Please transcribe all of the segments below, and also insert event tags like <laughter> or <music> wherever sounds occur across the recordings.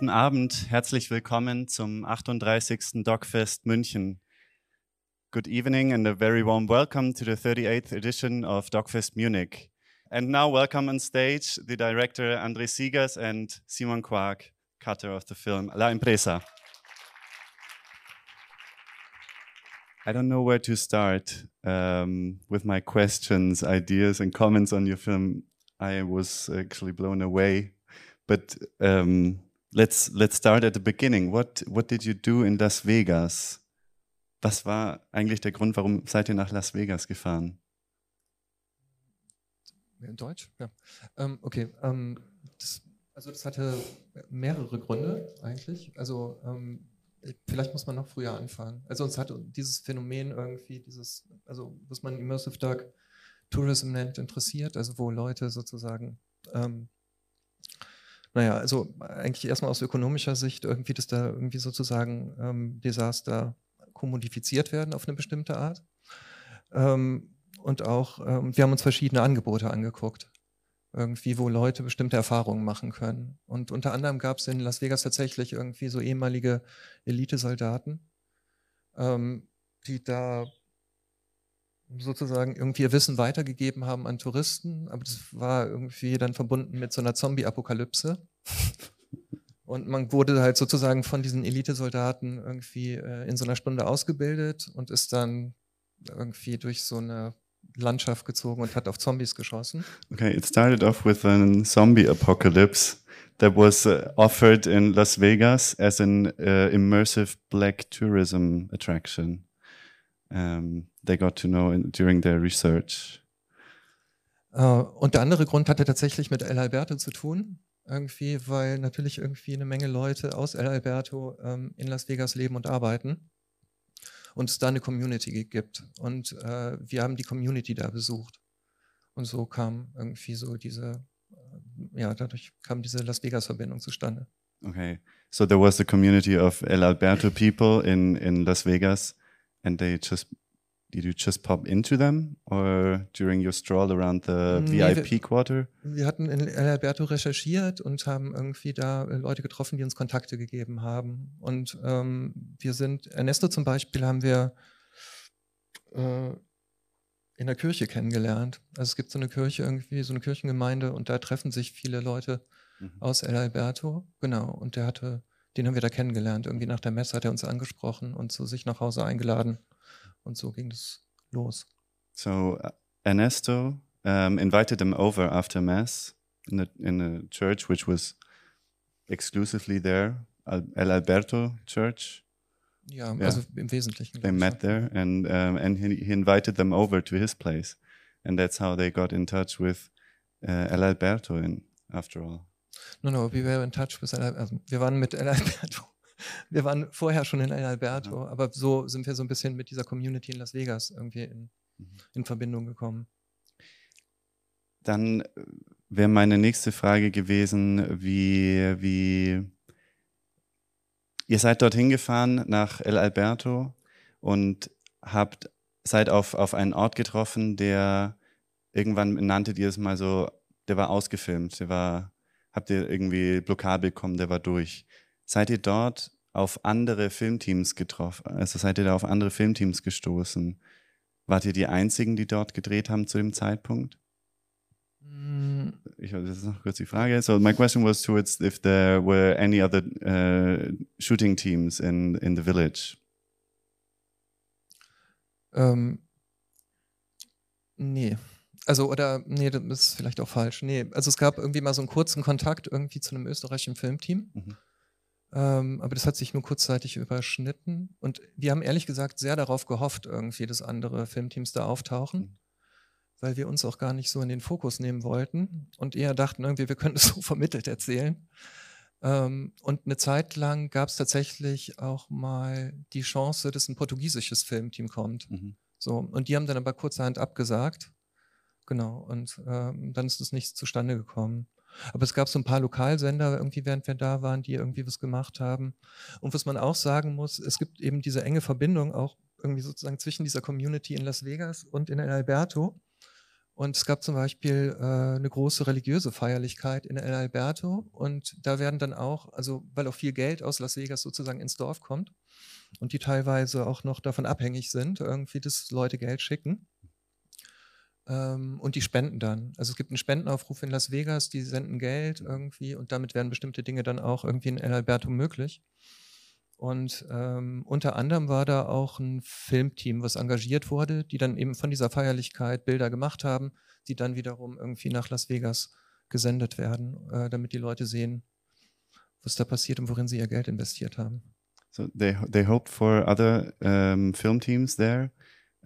Guten Abend, herzlich willkommen zum 38. Dogfest München. Good evening and a very warm welcome to the 38th edition of Dogfest Munich. And now welcome on stage the director André Siegers and Simon Quark, cutter of the film La Impresa. I don't know where to start um, with my questions, ideas, and comments on your film. I was actually blown away. But um, let's let's start at the beginning. What what did you do in Las Vegas? Was war eigentlich der Grund, warum seid ihr nach Las Vegas gefahren? In Deutsch? Ja. Ähm, okay. Ähm, das, also das hatte mehrere Gründe eigentlich. Also ähm, vielleicht muss man noch früher anfangen. Also uns hat dieses Phänomen irgendwie, dieses, also was man Immersive Dark Tourism nennt, interessiert, also wo Leute sozusagen ähm, naja, also eigentlich erstmal aus ökonomischer Sicht irgendwie, dass da irgendwie sozusagen ähm, Desaster kommodifiziert werden auf eine bestimmte Art. Ähm, und auch, ähm, wir haben uns verschiedene Angebote angeguckt, irgendwie, wo Leute bestimmte Erfahrungen machen können. Und unter anderem gab es in Las Vegas tatsächlich irgendwie so ehemalige Elitesoldaten, ähm, die da sozusagen irgendwie ihr Wissen weitergegeben haben an Touristen, aber das war irgendwie dann verbunden mit so einer Zombie-Apokalypse. <laughs> Und man wurde halt sozusagen von diesen Elitesoldaten irgendwie äh, in so einer Stunde ausgebildet und ist dann irgendwie durch so eine Landschaft gezogen und hat auf Zombies geschossen. Okay, it started off with a zombie apocalypse that was uh, offered in Las Vegas as an uh, immersive black tourism attraction. Um, they got to know in, during their research. Uh, und der andere Grund hatte tatsächlich mit El Alberto zu tun irgendwie, weil natürlich irgendwie eine Menge Leute aus El Alberto ähm, in Las Vegas leben und arbeiten und es da eine Community gibt. Und äh, wir haben die Community da besucht. Und so kam irgendwie so diese, äh, ja, dadurch kam diese Las Vegas-Verbindung zustande. Okay, so there was a community of El Alberto people in, in Las Vegas and they just Did you just pop into them or during your stroll around the nee, VIP wir, Quarter? Wir hatten in El Alberto recherchiert und haben irgendwie da Leute getroffen, die uns Kontakte gegeben haben. Und ähm, wir sind, Ernesto zum Beispiel haben wir äh, in der Kirche kennengelernt. Also es gibt so eine Kirche irgendwie, so eine Kirchengemeinde und da treffen sich viele Leute mhm. aus El Alberto. Genau. Und der hatte, den haben wir da kennengelernt. Irgendwie nach der Messe hat er uns angesprochen und zu sich nach Hause eingeladen. Und so ging es los. So uh, Ernesto um, invited them over after mass in a, in a church which was exclusively there, El Alberto Church. Ja, yeah. also im Wesentlichen. They met there and um, and he, he invited them over to his place, and that's how they got in touch with uh, El Alberto. In after all. No, no, we were in touch with El Alberto. Also wir waren mit El Alberto <laughs> wir waren vorher schon in El Alberto, ja. aber so sind wir so ein bisschen mit dieser Community in Las Vegas irgendwie in, mhm. in Verbindung gekommen. Dann äh, wäre meine nächste Frage gewesen, wie, wie ihr seid dorthin gefahren nach El Alberto und habt, seid auf, auf einen Ort getroffen, der irgendwann nanntet ihr es mal so, der war ausgefilmt, der war, habt ihr irgendwie Blockade bekommen, der war durch. Seid ihr dort auf andere Filmteams getroffen? Also seid ihr da auf andere Filmteams gestoßen? Wart ihr die einzigen, die dort gedreht haben zu dem Zeitpunkt? Mm. Ich, das ist noch kurz die Frage. So my question was towards if there were any other uh, shooting teams in in the village. Ähm, nee. Also, oder, nee, das ist vielleicht auch falsch. Nee, also es gab irgendwie mal so einen kurzen Kontakt irgendwie zu einem österreichischen Filmteam. Mhm. Ähm, aber das hat sich nur kurzzeitig überschnitten. Und wir haben ehrlich gesagt sehr darauf gehofft, irgendwie, dass andere Filmteams da auftauchen, mhm. weil wir uns auch gar nicht so in den Fokus nehmen wollten und eher dachten, irgendwie, wir können <laughs> es so vermittelt erzählen. Ähm, und eine Zeit lang gab es tatsächlich auch mal die Chance, dass ein portugiesisches Filmteam kommt. Mhm. So, und die haben dann aber kurzerhand abgesagt. Genau, und ähm, dann ist es nicht zustande gekommen. Aber es gab so ein paar Lokalsender, irgendwie, während wir da waren, die irgendwie was gemacht haben. Und was man auch sagen muss, es gibt eben diese enge Verbindung auch irgendwie sozusagen zwischen dieser Community in Las Vegas und in El Alberto. Und es gab zum Beispiel äh, eine große religiöse Feierlichkeit in El Alberto. Und da werden dann auch, also weil auch viel Geld aus Las Vegas sozusagen ins Dorf kommt und die teilweise auch noch davon abhängig sind, irgendwie, dass Leute Geld schicken. Ähm, und die spenden dann. Also es gibt einen Spendenaufruf in Las Vegas, die senden Geld irgendwie und damit werden bestimmte Dinge dann auch irgendwie in El Alberto möglich. Und ähm, unter anderem war da auch ein Filmteam, was engagiert wurde, die dann eben von dieser Feierlichkeit Bilder gemacht haben, die dann wiederum irgendwie nach Las Vegas gesendet werden, äh, damit die Leute sehen, was da passiert und worin sie ihr Geld investiert haben. So they they hoped for other um, film teams there,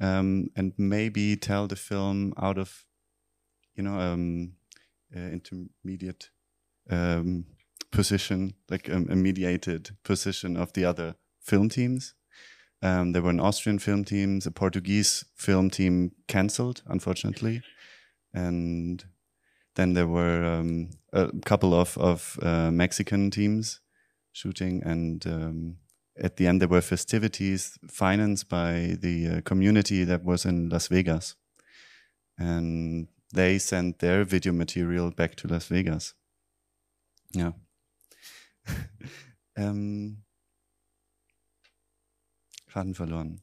um, and maybe tell the film out of, you know, um, uh, intermediate position, like um, a mediated position of the other film teams. Um, there were an Austrian film teams, a Portuguese film team cancelled, unfortunately, and then there were um, a couple of of uh, Mexican teams shooting, and um, at the end there were festivities financed by the uh, community that was in Las Vegas, and they sent their video material back to Las Vegas. Yeah. ähm, <laughs> Faden verloren.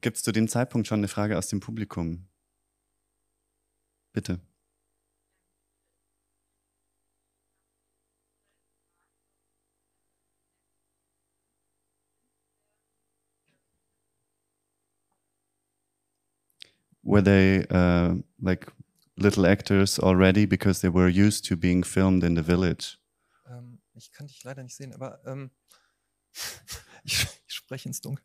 Gibt es zu dem Zeitpunkt schon eine Frage aus dem Publikum? Bitte. Were they uh, like little actors already because they were used to being filmed in the village? ich kann dich leider nicht sehen, aber ähm, <laughs> ich, ich, spreche ins Dunkel.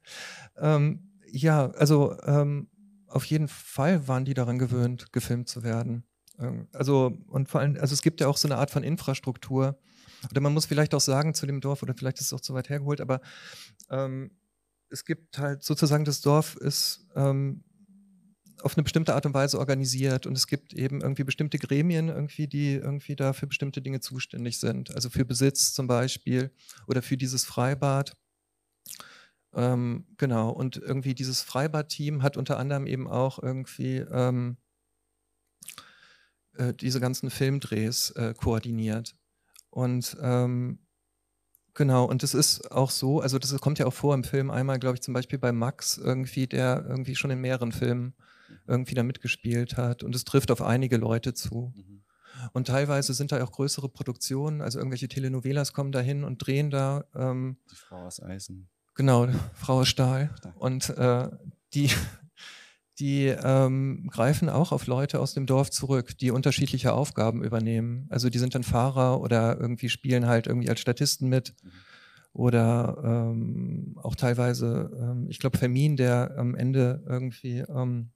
Ähm, ja, also ähm, auf jeden Fall waren die daran gewöhnt, gefilmt zu werden. Ähm, also, und vor allem, also es gibt ja auch so eine Art von Infrastruktur. Oder man muss vielleicht auch sagen zu dem Dorf, oder vielleicht ist es auch zu weit hergeholt, aber ähm, es gibt halt sozusagen, das Dorf ist ähm, auf eine bestimmte Art und Weise organisiert und es gibt eben irgendwie bestimmte Gremien irgendwie, die irgendwie da für bestimmte Dinge zuständig sind. Also für Besitz zum Beispiel oder für dieses Freibad. Ähm, genau, und irgendwie dieses Freibad-Team hat unter anderem eben auch irgendwie ähm, äh, diese ganzen Filmdrehs äh, koordiniert. Und ähm, Genau, und es ist auch so, also das kommt ja auch vor im Film einmal, glaube ich, zum Beispiel bei Max irgendwie, der irgendwie schon in mehreren Filmen irgendwie da mitgespielt hat. Und es trifft auf einige Leute zu. Mhm. Und teilweise sind da auch größere Produktionen, also irgendwelche Telenovelas kommen da hin und drehen da. Ähm, die Frau aus Eisen. Genau, Frau aus Stahl. Und äh, die, die ähm, greifen auch auf Leute aus dem Dorf zurück, die unterschiedliche Aufgaben übernehmen. Also die sind dann Fahrer oder irgendwie spielen halt irgendwie als Statisten mit. Mhm. Oder ähm, auch teilweise, ähm, ich glaube, Fermin, der am Ende irgendwie ähm,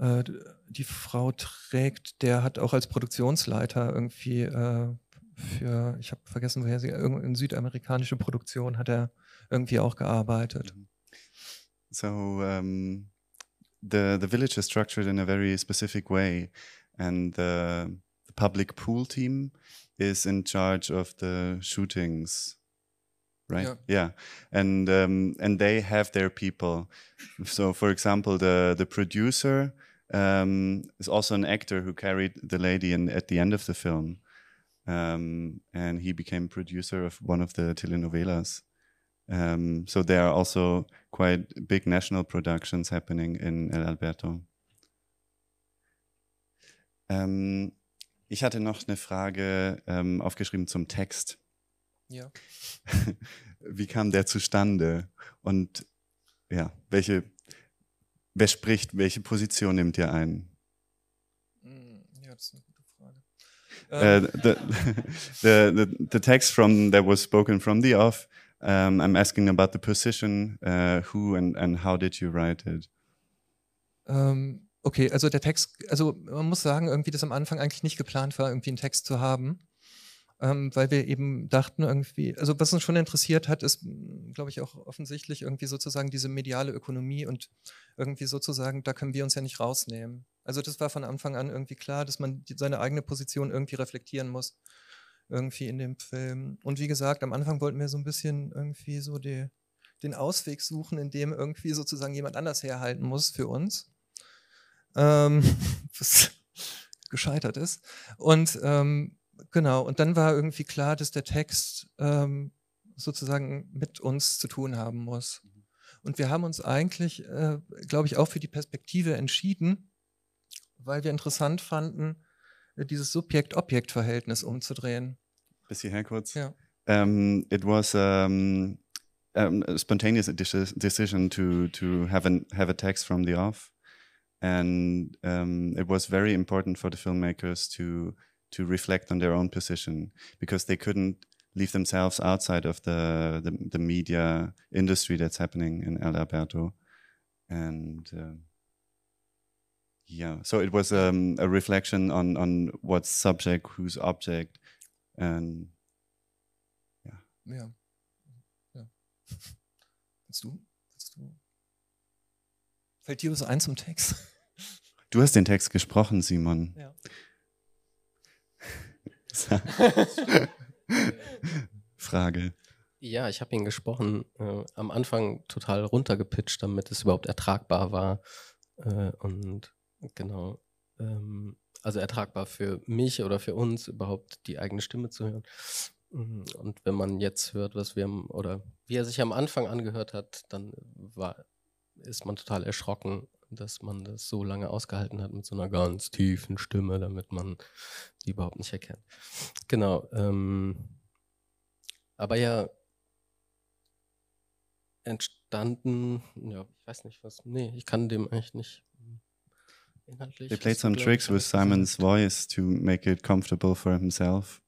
äh, die Frau trägt, der hat auch als Produktionsleiter irgendwie äh, für, ich habe vergessen, woher sie, in südamerikanische Produktion hat er irgendwie auch gearbeitet. Mhm. So um, the the village is structured in a very specific way, and the, the public pool team is in charge of the shootings right yeah, yeah. and um, and they have their people so for example the the producer um, is also an actor who carried the lady in, at the end of the film. Um, and he became producer of one of the telenovelas. Um, so there are also quite big national productions happening in El Alberto. Ähm, ich hatte noch eine Frage ähm, aufgeschrieben zum Text. Ja. <laughs> Wie kam der zustande? Und ja, welche Wer spricht? Welche Position nimmt ihr ein? Hm, ja, das ist eine gute Frage. Uh, the, <laughs> the, the, the text from that was spoken from the off. Um, I'm asking about the position, uh, who and, and how did you write it? Um, ähm, okay, also der Text, also man muss sagen, irgendwie das am Anfang eigentlich nicht geplant war, irgendwie einen Text zu haben ähm, weil wir eben dachten irgendwie, also was uns schon interessiert hat, ist, glaube ich, auch offensichtlich irgendwie sozusagen diese mediale Ökonomie und irgendwie sozusagen, da können wir uns ja nicht rausnehmen. Also das war von Anfang an irgendwie klar, dass man die, seine eigene Position irgendwie reflektieren muss, irgendwie in dem Film. Und wie gesagt, am Anfang wollten wir so ein bisschen irgendwie so die, den Ausweg suchen, in dem irgendwie sozusagen jemand anders herhalten muss für uns. ähm, <laughs> was gescheitert ist. Und ähm, genau, und dann war irgendwie klar, dass der Text ähm, sozusagen mit uns zu tun haben muss. Und wir haben uns eigentlich, äh, glaube ich, auch für die Perspektive entschieden, weil wir interessant fanden, äh, dieses Subjekt-Objekt-Verhältnis umzudrehen. Bis hierher kurz. Ja. Um, it was um, um, a spontaneous decision to to have an have a text from the off, and um, it was very important for the filmmakers to to reflect on their own position because they couldn't leave themselves outside of the the, the media industry that's happening in El Alberto, and. Uh, yeah, so it was um, a reflection on on what's subject, who's object, and yeah. Ja. ja. <laughs> Willst du? Willst du? Fällt dir was ein zum Text? Du hast den Text gesprochen, Simon. Ja. <laughs> Frage. Ja, ich habe ihn gesprochen. Äh, am Anfang total runtergepitcht, damit es überhaupt ertragbar war. Äh, und genau. Ähm, also ertragbar für mich oder für uns überhaupt die eigene Stimme zu hören. Mhm, und wenn man jetzt hört, was wir oder wie er sich am Anfang angehört hat, dann war, ist man total erschrocken, dass man das so lange ausgehalten hat mit so einer ganz tiefen Stimme, damit man die überhaupt nicht erkennt. Genau. Ähm, aber ja, entstanden, ja, ich weiß nicht was, nee, ich kann dem eigentlich nicht inhaltlich. They played some tricks with Simon's voice to make it comfortable for himself.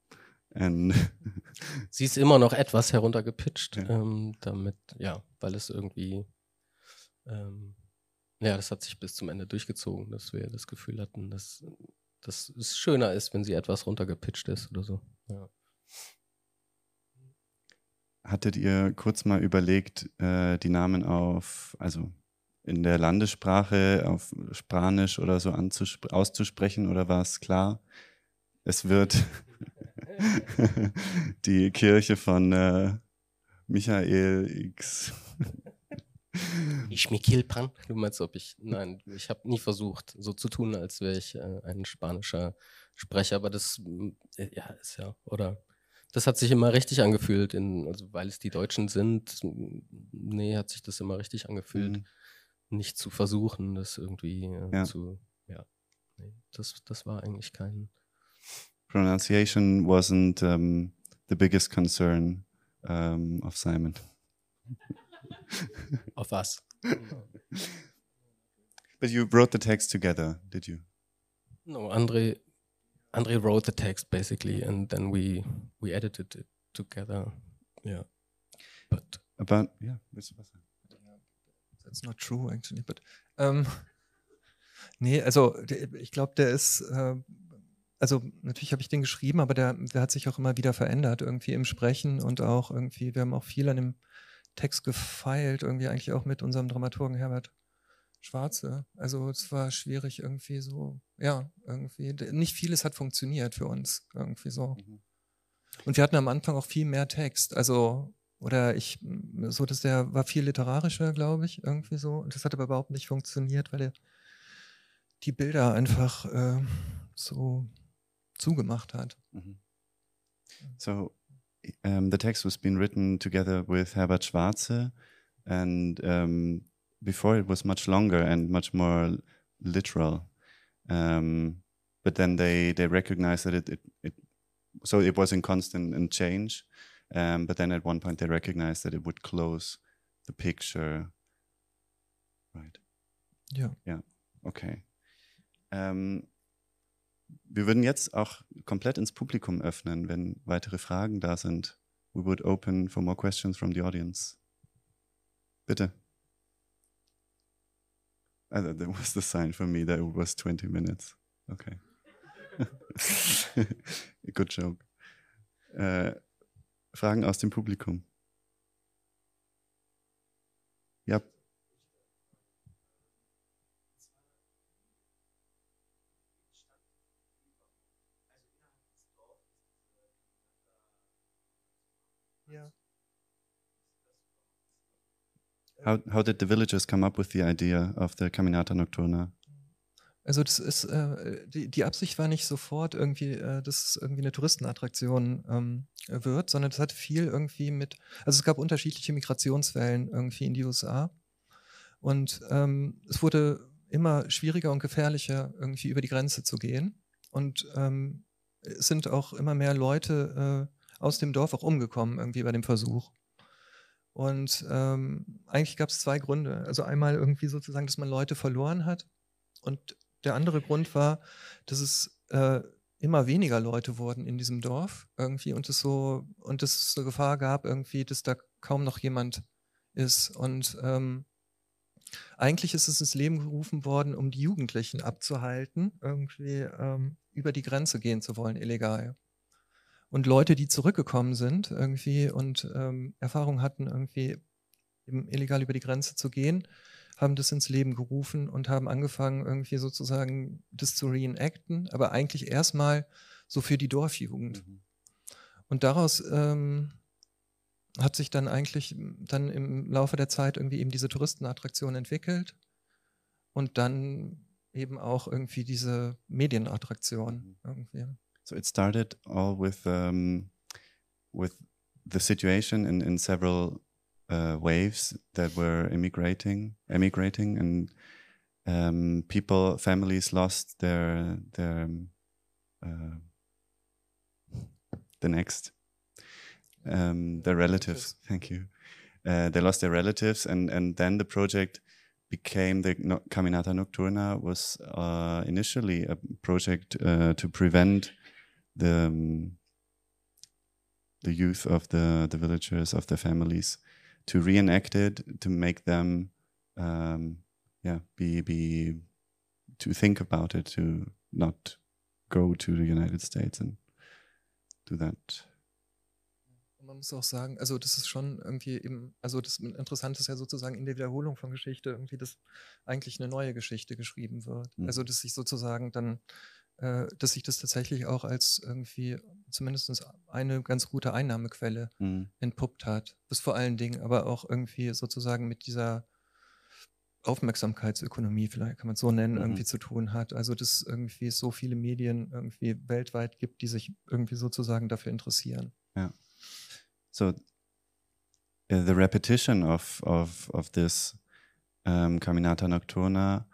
And <laughs> Sie ist immer noch etwas heruntergepitcht, Ja. ähm, damit, ja, weil es irgendwie, ähm, ja, das hat sich bis zum Ende durchgezogen, dass wir das Gefühl hatten, dass, dass es schöner ist, wenn sie etwas runtergepitcht ist oder so. Ja. hattet ihr kurz mal überlegt, äh, die Namen auf, also in der Landessprache, auf Spanisch oder so auszusprechen oder war es klar? Es wird <laughs> die Kirche von äh, Michael X. Ich Mikilpan? Du meinst, ob ich, nein, ich habe nie versucht, so zu tun, als wäre ich äh, ein spanischer Sprecher, aber das, äh, ja, ist ja, oder das hat sich immer richtig angefühlt, in, also weil es die Deutschen sind, nee, hat sich das immer richtig angefühlt, Mhm. nicht zu versuchen, das irgendwie äh, Ja. zu, ja, nee, das, das war eigentlich kein, Pronunciation wasn't um, the biggest concern um, of Simon. Auf was? But you wrote the text together, did you? No, Andre, Andre wrote the text basically, and then we we edited it together. Yeah, but About, yeah? That's not true, actually. But, ähm, nee, also ich glaube, der ist, äh, also natürlich habe ich den geschrieben, aber der, der hat sich auch immer wieder verändert, irgendwie im Sprechen und auch irgendwie, wir haben auch viel an dem Text gefeilt, irgendwie eigentlich auch mit unserem Dramaturgen Herbert Schwarze. Also es war schwierig irgendwie so, ja, irgendwie, nicht vieles hat funktioniert für uns, irgendwie so. Mhm. Und wir hatten am Anfang auch viel mehr Text, also oder ich, so dass der war viel literarischer, glaube ich, irgendwie so. Und das hat aber überhaupt nicht funktioniert, weil er die Bilder einfach äh, so zugemacht hat. Mhm. So um, the text was being written together with Herbert Schwarze, and um, before it was much longer and much more literal. Um, but then they they recognized that it, it, it so it was in constant and change. Um, but then at one point they recognized that it would close the picture. Right. Yeah. Yeah. Okay. Ähm, wir würden jetzt auch komplett ins Publikum öffnen, wenn weitere Fragen da sind. We would open for more questions from the audience. Bitte. Also, that was the sign for me that it was 20 minutes. Okay. <laughs> Good joke. Äh, Fragen aus dem Publikum. Ja. How, how did the villagers come up with the idea of the Caminata Nocturna? Also das ist, äh, die, die Absicht war nicht sofort irgendwie, äh, dass es irgendwie eine Touristenattraktion ähm, wird, sondern das hat viel irgendwie mit, also es gab unterschiedliche Migrationswellen irgendwie in die USA und ähm, es wurde immer schwieriger und gefährlicher irgendwie über die Grenze zu gehen und ähm, es sind auch immer mehr Leute äh, aus dem Dorf auch umgekommen irgendwie bei dem Versuch. Und ähm, eigentlich gab es zwei Gründe. Also einmal irgendwie sozusagen, dass man Leute verloren hat und der andere Grund war, dass es äh, immer weniger Leute wurden in diesem Dorf irgendwie und es so und es so Gefahr gab irgendwie, dass da kaum noch jemand ist und ähm, eigentlich ist es ins Leben gerufen worden, um die Jugendlichen abzuhalten, irgendwie ähm, über die Grenze gehen zu wollen, illegal. Und Leute, die zurückgekommen sind irgendwie und ähm, Erfahrung hatten, irgendwie illegal über die Grenze zu gehen, haben das ins Leben gerufen und haben angefangen, irgendwie sozusagen das zu reenacten, aber eigentlich erstmal so für die Dorfjugend. Mhm. Und daraus ähm, hat sich dann eigentlich dann im Laufe der Zeit irgendwie eben diese Touristenattraktion entwickelt und dann eben auch irgendwie diese Medienattraktion mhm. irgendwie. So it started all with um, with the situation in, in several uh, waves that were immigrating, emigrating, and um, people, families lost their their uh, the next um, their relatives. Thank you. Uh, they lost their relatives, and and then the project became the no Caminata Nocturna was uh, initially a project uh, to prevent the um, the youth of the the villagers of the families to reenact it to make them um, yeah be be to think about it to not go to the United States and do that. Man muss auch sagen, also das ist schon irgendwie eben, also das Interessante ist ja sozusagen in der Wiederholung von Geschichte irgendwie, dass eigentlich eine neue Geschichte geschrieben wird. Mhm. Also dass sich sozusagen dann dass sich das tatsächlich auch als irgendwie zumindest eine ganz gute Einnahmequelle mhm. entpuppt hat. Das vor allen Dingen aber auch irgendwie sozusagen mit dieser Aufmerksamkeitsökonomie, vielleicht kann man es so nennen, mhm. irgendwie zu tun hat. Also dass irgendwie es so viele Medien irgendwie weltweit gibt, die sich irgendwie sozusagen dafür interessieren. Ja. So uh, the repetition of of of this um, Caminata Nocturna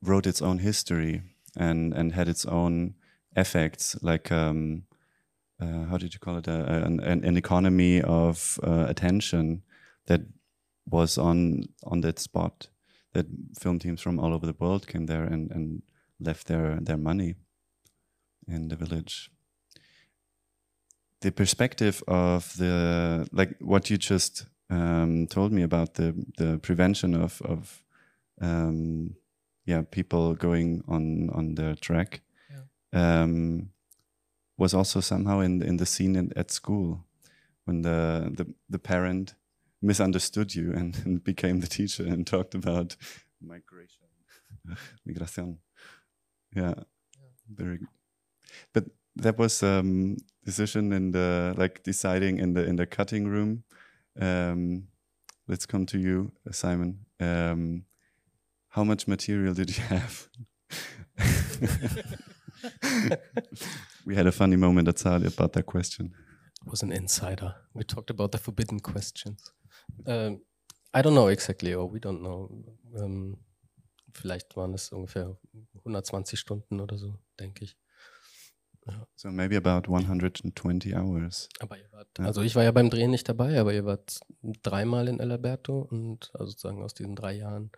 wrote its own history. And and had its own effects, like um, uh, how did you call it, uh, an, an, economy of uh, attention that was on on that spot. That film teams from all over the world came there and and left their their money in the village. The perspective of the like what you just um, told me about the the prevention of of um, yeah people going on on the track yeah. um, was also somehow in in the scene in, at school when the, the the parent misunderstood you and, <laughs> and became the teacher and talked about migration <laughs> migration yeah, yeah. very but that was um decision in the like deciding in the in the cutting room um let's come to you simon um how much material did you have? <laughs> we had a funny moment at Sali about that question. It was an insider. We talked about the forbidden questions. Um, I don't know exactly, or we don't know. Um, vielleicht waren es ungefähr 120 Stunden oder so, denke ich. Ja. So maybe about 120 hours. Aber ihr wart, ja. also ich war ja beim Drehen nicht dabei, aber ihr wart dreimal in El Alberto und also sozusagen aus diesen drei Jahren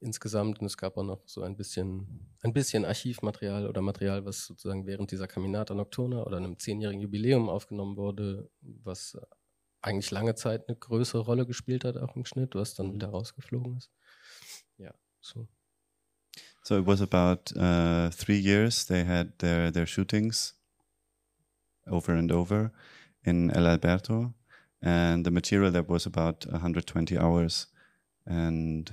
insgesamt. Und es gab auch noch so ein bisschen, ein bisschen Archivmaterial oder Material, was sozusagen während dieser Caminata Nocturna oder einem zehnjährigen Jubiläum aufgenommen wurde, was eigentlich lange Zeit eine größere Rolle gespielt hat, auch im Schnitt, was dann wieder rausgeflogen ist. Ja, so. So it was about uh, three years. They had their their shootings over and over in El Alberto, and the material that was about 120 hours, and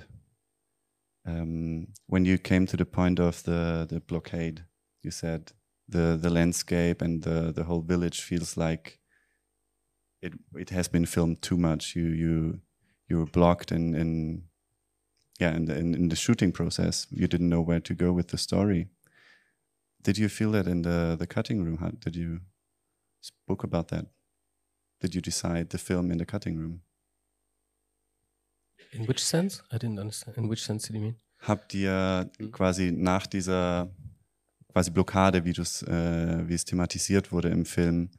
um, when you came to the point of the the blockade, you said the the landscape and the the whole village feels like it it has been filmed too much. You you you were blocked in in yeah, in the, in, in the shooting process, you didn't know where to go with the story. Did you feel that in the, the cutting room? Did you spoke about that? Did you decide the film in the cutting room? In which sense? I didn't understand. In which sense did you mean? Habt ihr Mhm. quasi nach dieser quasi Blockade, wie, äh, wie es thematisiert wurde im Film,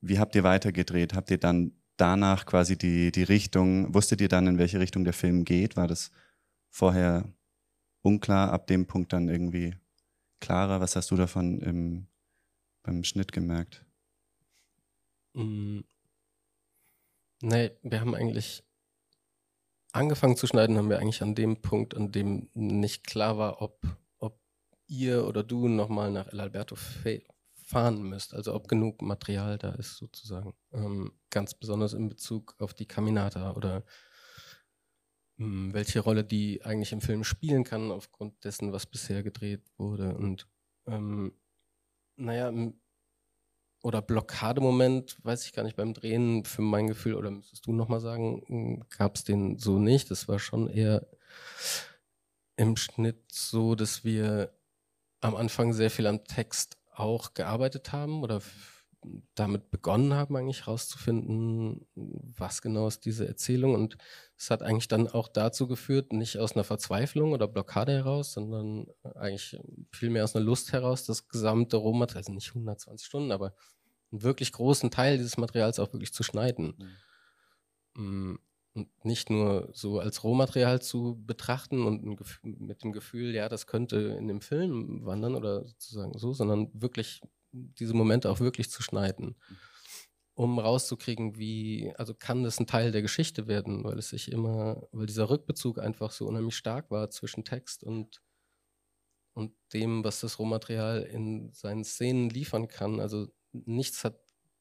wie habt ihr weitergedreht? Habt ihr dann danach quasi die, die Richtung, wusstet ihr dann, in welche Richtung der Film geht? War das vorher unklar, ab dem Punkt dann irgendwie klarer? Was hast du davon im, beim Schnitt gemerkt? Mm. Nee, wir haben eigentlich angefangen zu schneiden, haben wir eigentlich an dem Punkt, an dem nicht klar war, ob, ob ihr oder du nochmal nach El Alberto fahren müsst, also ob genug Material da ist sozusagen. Ähm, ganz besonders in Bezug auf die Caminata oder mh, welche Rolle die eigentlich im Film spielen kann, aufgrund dessen, was bisher gedreht wurde. Und ähm, naja, oder Blockademoment, weiß ich gar nicht, beim Drehen für mein Gefühl, oder müsstest du nochmal sagen, gab es den so nicht. Das war schon eher im Schnitt so, dass wir am Anfang sehr viel am Text auch gearbeitet haben oder damit begonnen haben, eigentlich rauszufinden, was genau ist diese Erzählung. Und es hat eigentlich dann auch dazu geführt, nicht aus einer Verzweiflung oder Blockade heraus, sondern eigentlich vielmehr aus einer Lust heraus, das gesamte Rohmaterial, also nicht 120 Stunden, aber einen wirklich großen Teil dieses Materials auch wirklich zu schneiden. Mm, Und nicht nur so als Rohmaterial zu betrachten und mit dem Gefühl, ja, das könnte in dem Film wandern oder sozusagen so, sondern wirklich diese Momente auch wirklich zu schneiden, um rauszukriegen, wie, also kann das ein Teil der Geschichte werden, weil es sich immer, weil dieser Rückbezug einfach so unheimlich stark war zwischen Text und, und dem, was das Rohmaterial in seinen Szenen liefern kann. Also nichts hat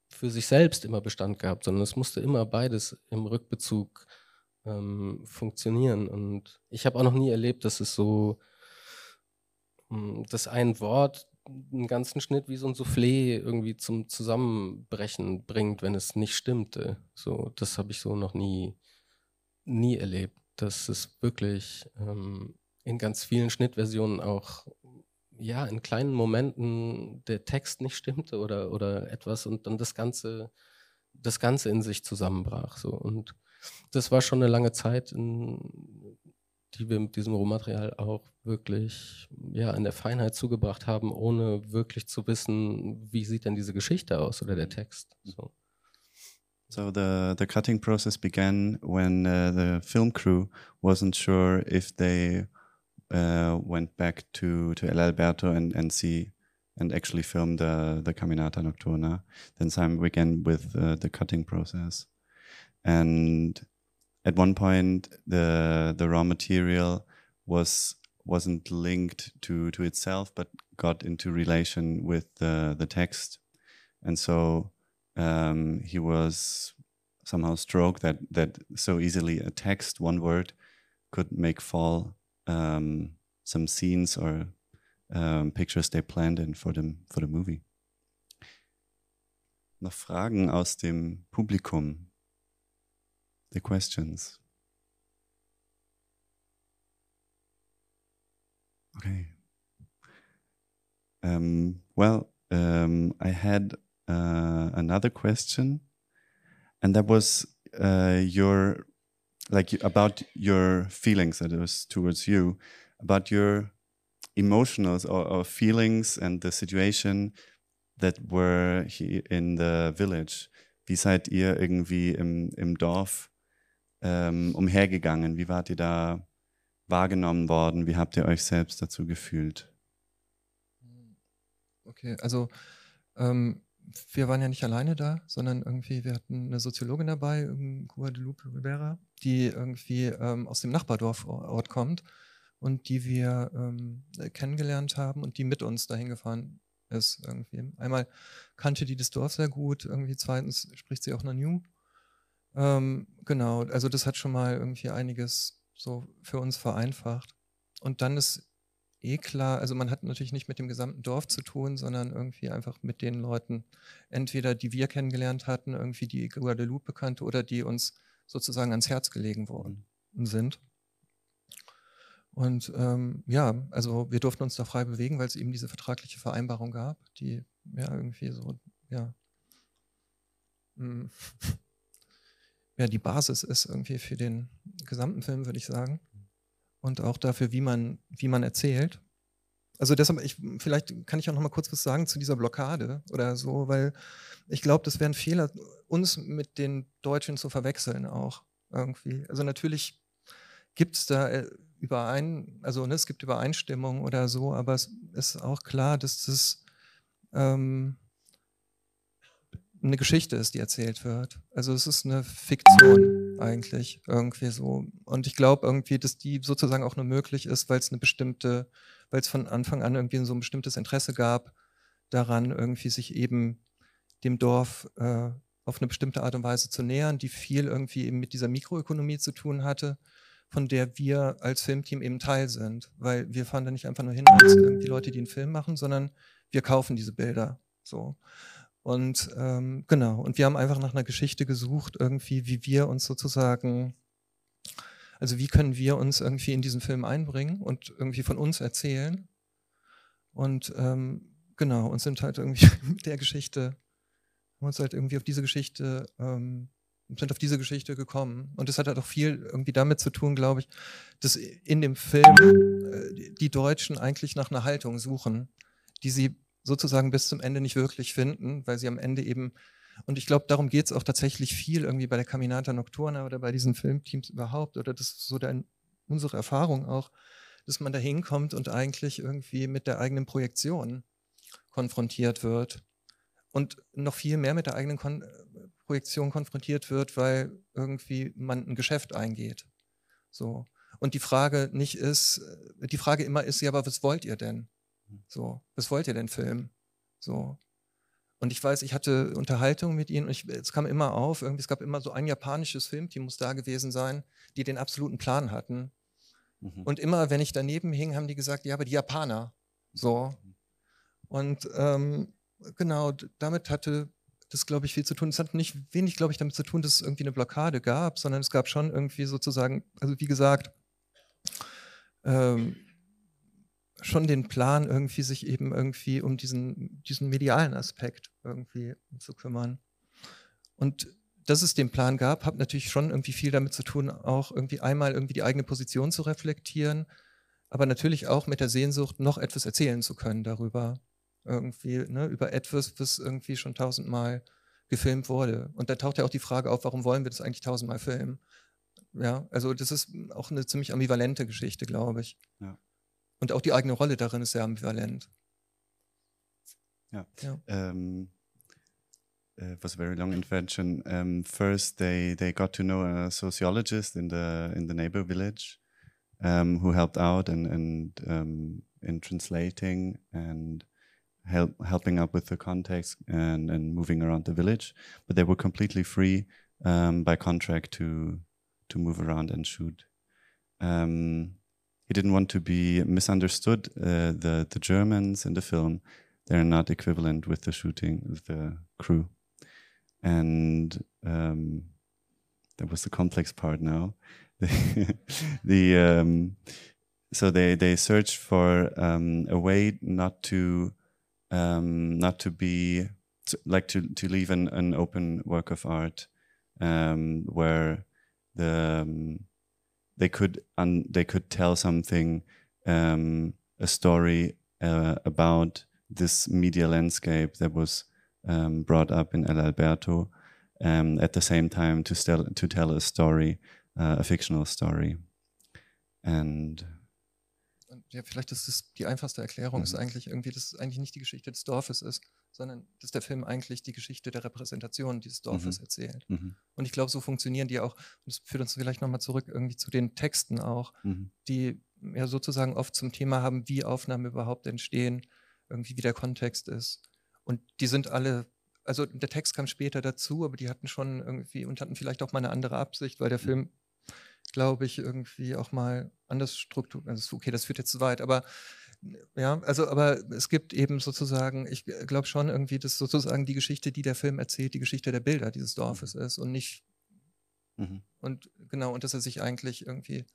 für sich selbst immer Bestand gehabt, sondern es musste immer beides im Rückbezug ähm, funktionieren. Und ich habe auch noch nie erlebt, dass es so, mh, dass ein Wort einen ganzen Schnitt wie so ein Soufflé irgendwie zum Zusammenbrechen bringt, wenn es nicht stimmte. So, das habe ich so noch nie, nie erlebt. Dass es wirklich ähm, in ganz vielen Schnittversionen auch ja, in kleinen Momenten der Text nicht stimmte oder, oder etwas und dann das Ganze, das Ganze in sich zusammenbrach. So. Und das war schon eine lange Zeit, in, die wir mit diesem Rohmaterial auch wirklich ja, in der Feinheit zugebracht haben, ohne wirklich zu wissen, wie sieht denn diese Geschichte aus oder der Text. So. So the the cutting process began when uh, the film crew wasn't sure if they uh, went back to to El Alberto and and see and actually film the the Caminata Nocturna. Then time began with uh, the cutting process, and at one point the the raw material was wasn't linked to to itself, but got into relation with the the text, and so um, he was somehow struck that that so easily a text, one word, could make fall um, some scenes or um, pictures they planned in for the for the movie. Noch Fragen aus dem Publikum? The questions. Okay. Um, well, um, I had uh, another question, and that was uh, your like about your feelings that was towards you, about your emotionals or, or feelings and the situation that were in the village. Wie seid ihr irgendwie im, im Dorf ähm, umhergegangen? Wie wart ihr da wahrgenommen worden? Wie habt ihr euch selbst dazu gefühlt? Okay, also ähm, wir waren ja nicht alleine da, sondern irgendwie, wir hatten eine Soziologin dabei, ähm, Guadalupe Rivera, die irgendwie ähm, aus dem Nachbardorfort kommt und die wir ähm, äh, kennengelernt haben und die mit uns dahin gefahren ist. Irgendwie. Einmal kannte die das Dorf sehr gut, irgendwie zweitens spricht sie auch Nanu. Ähm, genau, also das hat schon mal irgendwie einiges so für uns vereinfacht. Und dann ist eh klar, also man hat natürlich nicht mit dem gesamten Dorf zu tun, sondern irgendwie einfach mit den Leuten, entweder die wir kennengelernt hatten, irgendwie die Guadeloupe kannte oder die uns sozusagen ans Herz gelegen worden sind. Und ähm, ja, also wir durften uns da frei bewegen, weil es eben diese vertragliche Vereinbarung gab, die ja irgendwie so, ja, hm, <laughs> ja, die Basis ist irgendwie für den gesamten Film, würde ich sagen. Und auch dafür, wie man, wie man erzählt. Also deshalb, ich, vielleicht kann ich auch noch mal kurz was sagen zu dieser Blockade oder so, weil ich glaube, das wäre ein Fehler, uns mit den Deutschen zu verwechseln auch irgendwie. Also natürlich gibt es da äh, überein, also ne, es gibt Übereinstimmung oder so, aber es ist auch klar, dass das ähm, eine Geschichte ist, die erzählt wird. Also es ist eine Fiktion eigentlich irgendwie so. Und ich glaube irgendwie, dass die sozusagen auch nur möglich ist, weil es eine bestimmte, weil es von Anfang an irgendwie so ein bestimmtes Interesse gab, daran irgendwie sich eben dem Dorf äh, auf eine bestimmte Art und Weise zu nähern, die viel irgendwie eben mit dieser Mikroökonomie zu tun hatte von der wir als Filmteam eben Teil sind. Weil wir fahren da nicht einfach nur hin als die Leute, die einen Film machen, sondern wir kaufen diese Bilder. So. Und ähm, genau, und wir haben einfach nach einer Geschichte gesucht, irgendwie, wie wir uns sozusagen, also wie können wir uns irgendwie in diesen Film einbringen und irgendwie von uns erzählen. Und ähm, genau, und sind halt irgendwie mit <laughs> der Geschichte, haben uns halt irgendwie auf diese Geschichte ähm, sind auf diese Geschichte gekommen. Und das hat halt auch viel irgendwie damit zu tun, glaube ich, dass in dem Film äh, die Deutschen eigentlich nach einer Haltung suchen, die sie sozusagen bis zum Ende nicht wirklich finden, weil sie am Ende eben, und ich glaube, darum geht es auch tatsächlich viel irgendwie bei der Caminata Nocturna oder bei diesen Filmteams überhaupt, oder das ist so der, unsere Erfahrung auch, dass man da hinkommt und eigentlich irgendwie mit der eigenen Projektion konfrontiert wird und noch viel mehr mit der eigenen Kon Projektion konfrontiert wird, weil irgendwie man ein Geschäft eingeht. So. Und die Frage nicht ist, die Frage immer ist, ja, aber was wollt ihr denn? So, was wollt ihr denn filmen? So. Und ich weiß, ich hatte Unterhaltung mit ihnen und ich, es kam immer auf, irgendwie, es gab immer so ein japanisches Filmteam, muss da gewesen sein, die den absoluten Plan hatten. Mhm. Und immer, wenn ich daneben hing, haben die gesagt, ja, aber die Japaner. So. Und ähm, genau, damit hatte das, glaube ich, viel zu tun. Es hat nicht wenig, glaube ich, damit zu tun, dass es irgendwie eine Blockade gab, sondern es gab schon irgendwie sozusagen, also wie gesagt, ähm, schon den Plan, irgendwie sich eben irgendwie um diesen, diesen medialen Aspekt irgendwie zu kümmern. Und dass es den Plan gab, hat natürlich schon irgendwie viel damit zu tun, auch irgendwie einmal irgendwie die eigene Position zu reflektieren, aber natürlich auch mit der Sehnsucht, noch etwas erzählen zu können darüber irgendwie, ne, über etwas, was irgendwie schon tausendmal gefilmt wurde. Und da taucht ja auch die Frage auf, warum wollen wir das eigentlich tausendmal filmen? Ja, also das ist auch eine ziemlich ambivalente Geschichte, glaube ich. Ja. Und auch die eigene Rolle darin ist sehr ambivalent. Ja. ja. Um, uh, it was a very long invention. Um, first, they they got to know a sociologist in the in the neighbor village, um, who helped out and and in translating and help, helping up with the context and, and moving around the village, but they were completely free um, by contract to to move around and shoot. Um, he didn't want to be misunderstood. Uh, the the Germans in the film they're not equivalent with the shooting of the crew, and um, that was the complex part. Now, <laughs> the um, so they they searched for um, a way not to um, not to be to, like to to leave an, an open work of art um, where the um, they could un, they could tell something um, a story uh, about this media landscape that was um, brought up in El Alberto um, at the same time to tell to tell a story uh, a fictional story and ja, vielleicht ist es die einfachste Erklärung, mhm. ist eigentlich irgendwie, dass es eigentlich nicht die Geschichte des Dorfes ist, sondern dass der Film eigentlich die Geschichte der Repräsentation dieses Dorfes mhm. erzählt. Mhm. Und ich glaube, so funktionieren die auch. Und das führt uns vielleicht nochmal zurück irgendwie zu den Texten auch, mhm. die ja sozusagen oft zum Thema haben, wie Aufnahmen überhaupt entstehen, irgendwie wie der Kontext ist. Und die sind alle also der Text kam später dazu, aber die hatten schon irgendwie und hatten vielleicht auch mal eine andere Absicht, weil der mhm. Film glaube ich, irgendwie auch mal anders strukturiert. Also okay, das führt jetzt zu weit, aber ja, also aber es gibt eben sozusagen, ich glaube schon irgendwie, dass sozusagen die Geschichte, die der Film erzählt, die Geschichte der Bilder dieses Dorfes mhm. ist und nicht mhm. und genau und dass er sich eigentlich irgendwie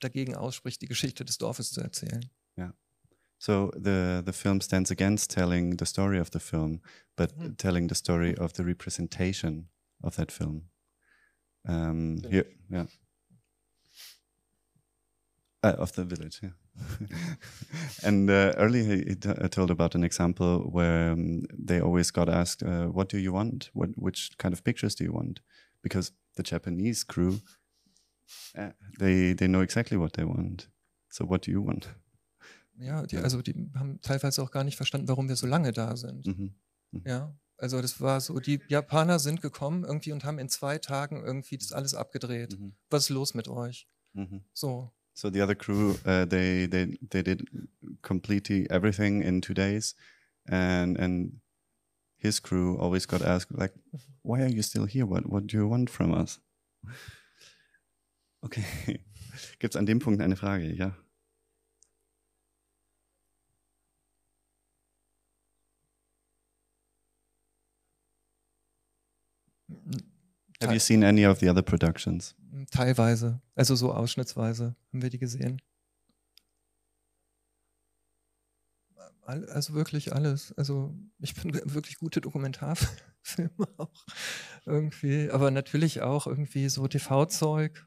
dagegen ausspricht, die Geschichte des Dorfes zu erzählen. Yeah. So the the film stands against telling the story of the film, but Mhm. telling the story of the representation of that film. Um, here, yeah. Uh, of the village, yeah. <laughs> and uh, earlier he t- uh, told about an example where um, they always got asked, uh, "What do you want? What which kind of pictures do you want?" Because the Japanese crew, uh, they they know exactly what they want. So what do you want? <laughs> Ja, die, also die haben teilweise auch gar nicht verstanden, warum wir so lange da sind. Mhm. Ja, also das war so, die Japaner sind gekommen irgendwie und haben in zwei Tagen irgendwie das alles abgedreht. Mhm. Was ist los mit euch? Mhm. So, So the other crew, uh, they they they did completely everything in two days, and and his crew always got asked like, "Why are you still here? What what do you want from us?" <laughs> Okay, <laughs> gibt's an dem Punkt eine Frage? Ja. Have you seen any of the other productions? teilweise, also so ausschnittsweise haben wir die gesehen. Also wirklich alles. Also ich bin <laughs> wirklich gute Dokumentarfilme <laughs> auch irgendwie, aber natürlich auch irgendwie so TV-Zeug.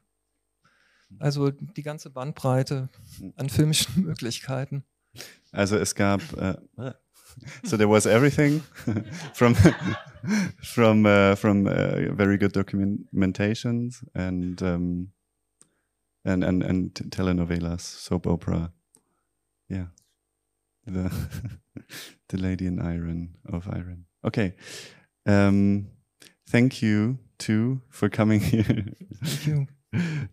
Also die ganze Bandbreite an filmischen <laughs> Möglichkeiten. Also es gab, äh, <laughs> so there was everything <laughs> from <laughs> from uh, from uh, very good documentations and um, and and and telenovelas, soap opera, yeah, the the Lady in Iron of Iron. Okay, um, thank you too for coming here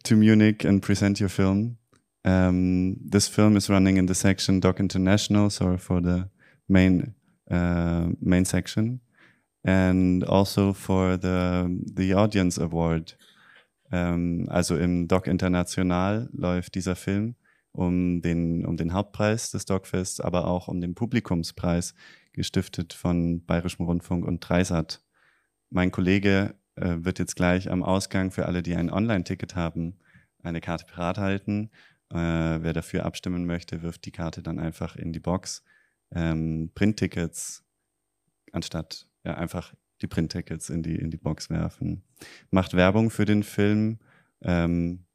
to Munich and present your film. Um, this film is running in the section Doc International, so for the main uh, main section, and also for the the Audience Award. Um, also im Doc International läuft dieser Film um den um den Hauptpreis des Docfests, aber auch um den Publikumspreis, gestiftet von Bayerischem Rundfunk und Dreisat. Mein Kollege äh, wird jetzt gleich am Ausgang für alle, die ein Online-Ticket haben, eine Karte parat halten. Äh, wer dafür abstimmen möchte, wirft die Karte dann einfach in die Box. Ähm, Printtickets anstatt ja, einfach die Printtickets in die, in die Box werfen. Macht Werbung für den Film ähm,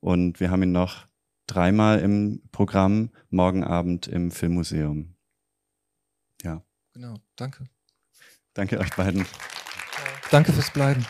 und wir haben ihn noch dreimal im Programm, morgen Abend im Filmmuseum. Ja, Genau, danke. danke euch beiden. Danke fürs Bleiben.